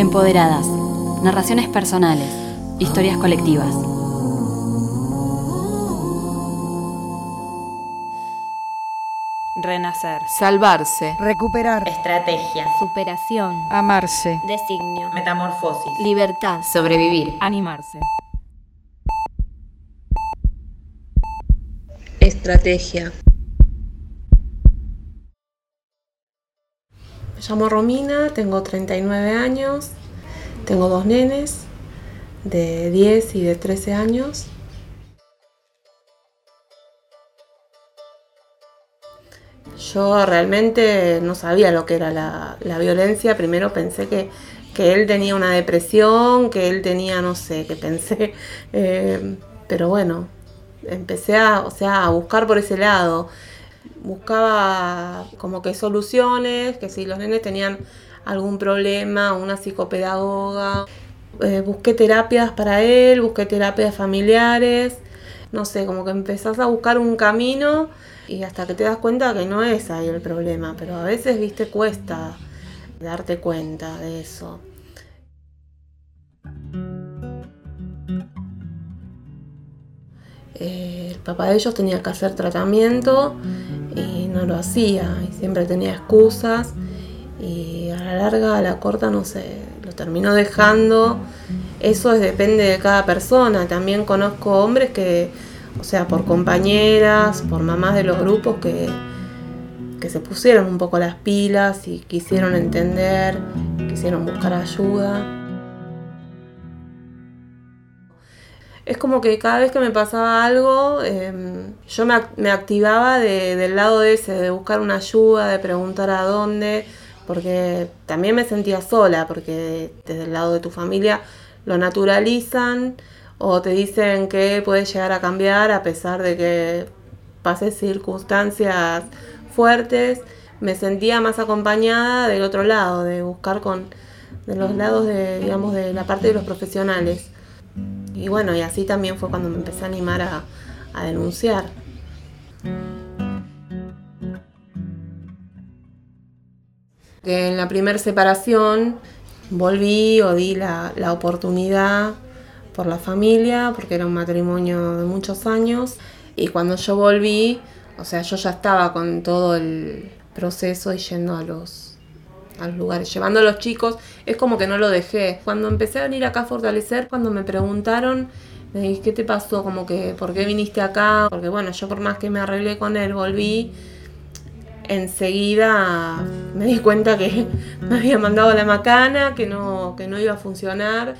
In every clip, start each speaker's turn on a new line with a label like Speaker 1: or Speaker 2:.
Speaker 1: Empoderadas. Narraciones personales. Historias colectivas.
Speaker 2: Renacer.
Speaker 3: Salvarse.
Speaker 4: Recuperar.
Speaker 5: Estrategia.
Speaker 6: Superación.
Speaker 4: Amarse.
Speaker 6: Designio.
Speaker 5: Metamorfosis.
Speaker 6: Libertad.
Speaker 1: Sobrevivir.
Speaker 2: Animarse.
Speaker 7: Estrategia.
Speaker 8: Llamo Romina, tengo 39 años, tengo dos nenes de 10 y de 13 años. Yo realmente no sabía lo que era la, violencia, primero pensé que, que, él tenía una depresión, que él tenía, no sé, que pensé, eh, pero bueno, empecé o sea, a buscar por ese lado buscaba como que soluciones, que si los nenes tenían algún problema, una psicopedagoga, eh, busqué terapias para él, busqué terapias familiares, no sé, como que empezás a buscar un camino y hasta que te das cuenta que no es ahí el problema, pero a veces, viste, cuesta darte cuenta de eso. Eh, el papá de ellos tenía que hacer tratamiento y no lo hacía y siempre tenía excusas y a la larga, a la corta, no sé, lo terminó dejando. Eso es, depende de cada persona. También conozco hombres que, o sea, por compañeras, por mamás de los grupos que, que se pusieron un poco las pilas y quisieron entender, quisieron buscar ayuda. Es como que cada vez que me pasaba algo, eh, yo me, me activaba de, del lado de ese, de buscar una ayuda, de preguntar a dónde, porque también me sentía sola, porque desde el lado de tu familia lo naturalizan o te dicen que puedes llegar a cambiar a pesar de que pases circunstancias fuertes. Me sentía más acompañada del otro lado, de buscar con de los lados de, digamos, de la parte de los profesionales. Y bueno, y así también fue cuando me empecé a animar a, a denunciar. En la primera separación volví o di la, la oportunidad por la familia, porque era un matrimonio de muchos años. Y cuando yo volví, o sea, yo ya estaba con todo el proceso y yendo a los, llevando a los chicos, es como que no lo dejé. Cuando empecé a venir acá a fortalecer, cuando me preguntaron, me dije, ¿qué te pasó? Como que, ¿por qué viniste acá? Porque bueno, yo por más que me arreglé con él, volví, enseguida me di cuenta que me había mandado la macana, que no, que no iba a funcionar.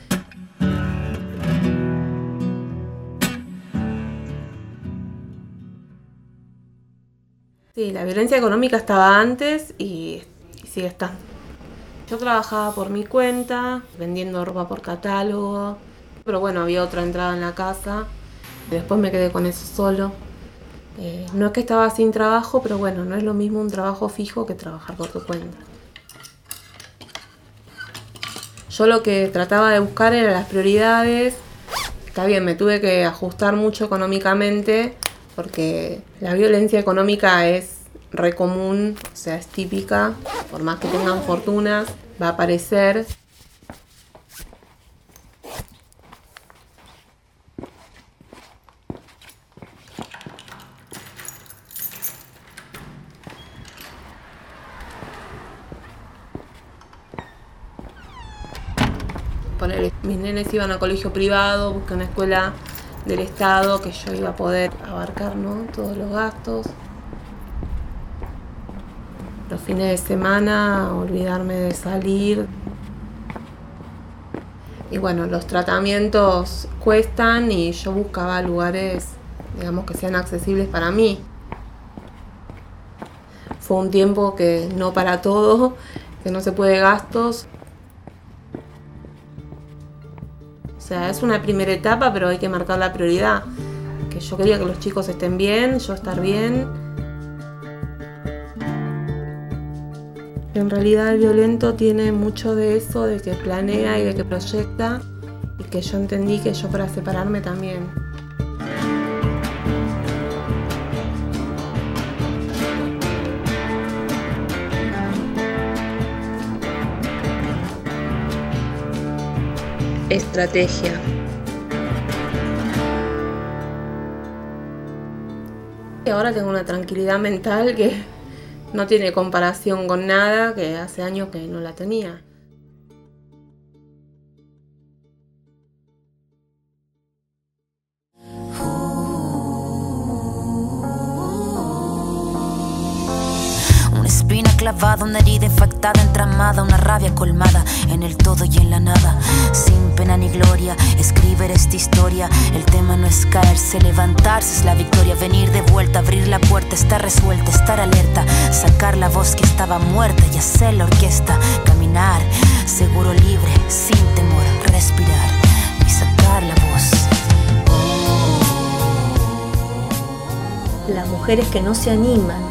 Speaker 8: Sí, la violencia económica estaba antes y sigue estando. Yo trabajaba por mi cuenta, vendiendo ropa por catálogo, pero bueno, había otra entrada en la casa. Después me quedé con eso solo. Eh, no es que estaba sin trabajo, pero bueno, no es lo mismo un trabajo fijo que trabajar por tu cuenta. Yo lo que trataba de buscar eran las prioridades. Está bien, me tuve que ajustar mucho económicamente porque la violencia económica es re común, o sea, es típica, por más que tengan fortunas, va a aparecer. Mis nenes iban a colegio privado, busqué una escuela del Estado que yo iba a poder abarcar ¿no? todos los gastos los fines de semana, olvidarme de salir. Y bueno, los tratamientos cuestan y yo buscaba lugares, digamos, que sean accesibles para mí. Fue un tiempo que no para todo, que no se puede gastos. O sea, es una primera etapa, pero hay que marcar la prioridad. Que yo quería que los chicos estén bien, yo estar bien. En realidad el violento tiene mucho de eso, de que planea y de que proyecta, y que yo entendí que yo para separarme también. estrategia. Y ahora tengo una tranquilidad mental que no tiene comparación con nada, que hace años que no la tenía.
Speaker 2: espina clavada, una herida infectada, entramada, una rabia colmada en el todo y en la nada. Sin pena ni gloria, escribir esta historia. El tema no es caerse, levantarse es la victoria. Venir de vuelta, abrir la puerta, estar resuelta, estar alerta. Sacar la voz que estaba muerta y hacer la orquesta. Caminar, seguro libre, sin temor, respirar y sacar la voz.
Speaker 3: Las mujeres que no se animan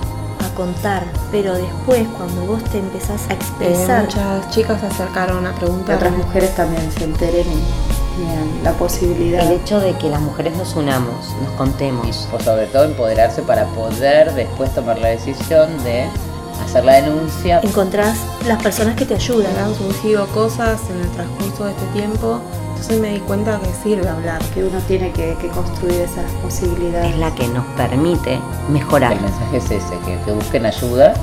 Speaker 3: contar, pero después cuando vos te empezás a expresar...
Speaker 8: Eh, muchas chicas se acercaron a preguntar.
Speaker 4: Otras mujeres también se enteren y la posibilidad.
Speaker 5: El hecho de que las mujeres nos unamos, nos contemos.
Speaker 6: O sobre todo empoderarse para poder después tomar la decisión de hacer la denuncia.
Speaker 3: Encontrás las personas que te ayudan.
Speaker 8: Han surgido cosas en el transcurso de este tiempo entonces me di cuenta que sirve hablar.
Speaker 4: Que uno tiene que, construir esas posibilidades.
Speaker 5: Es la que nos permite mejorar.
Speaker 6: El mensaje es ese, que, que busquen ayuda,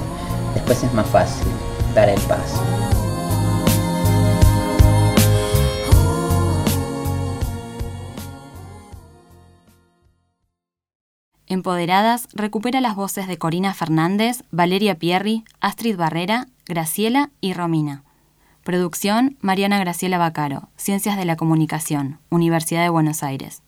Speaker 6: después es más fácil dar el paso.
Speaker 1: Empoderadas recupera las voces de Corina Fernández, Valeria Pierri, Astrid Barrera, Graciela y Romina. Producción Mariana Graciela Bacaro, Ciencias de la Comunicación, Universidad de Buenos Aires.